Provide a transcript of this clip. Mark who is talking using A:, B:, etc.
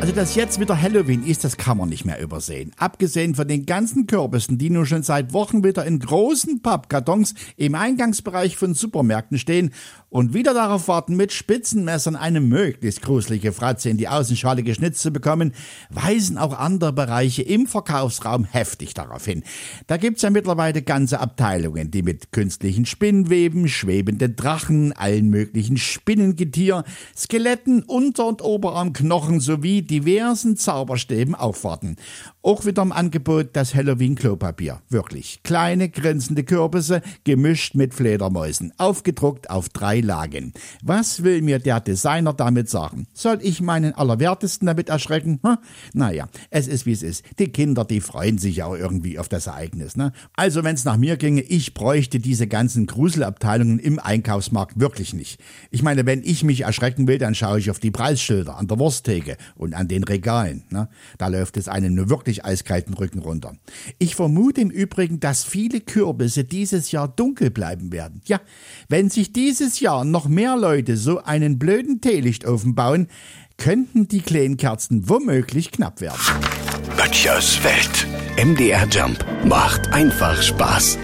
A: Also, dass jetzt wieder Halloween ist, das kann man nicht mehr übersehen. Abgesehen von den ganzen Kürbissen, die nun schon seit Wochen wieder in großen Pappkartons im Eingangsbereich von Supermärkten stehen und wieder darauf warten, mit Spitzenmessern eine möglichst gruselige Fratze in die Außenschale geschnitzt zu bekommen, weisen auch andere Bereiche im Verkaufsraum heftig darauf hin. Da gibt's ja mittlerweile ganze Abteilungen, die mit künstlichen Spinnweben, schwebenden Drachen, allen möglichen Spinnengetier, Skeletten, Unter- und Oberarmknochen sowie diversen Zauberstäben aufwarten. Auch wieder im Angebot das Halloween-Klopapier. Wirklich. Kleine, grinsende Kürbisse, gemischt mit Fledermäusen. Aufgedruckt auf drei Lagen. Was will mir der Designer damit sagen? Soll ich meinen Allerwertesten damit erschrecken? Hm? Naja, es ist wie es ist. Die Kinder, die freuen sich auch irgendwie auf das Ereignis. Ne? Also, wenn es nach mir ginge, ich bräuchte diese ganzen Gruselabteilungen im Einkaufsmarkt wirklich nicht. Ich meine, wenn ich mich erschrecken will, dann schaue ich auf die Preisschilder an der Wursttheke und an den Regalen. Ne? Da läuft es einem nur wirklich eiskalten Rücken runter. Ich vermute im Übrigen, dass viele Kürbisse dieses Jahr dunkel bleiben werden. Ja, wenn sich dieses Jahr noch mehr Leute so einen blöden Teelichtofen bauen, könnten die kleinen Kerzen womöglich knapp werden.
B: Böttchers Welt. MDR Jump macht einfach Spaß.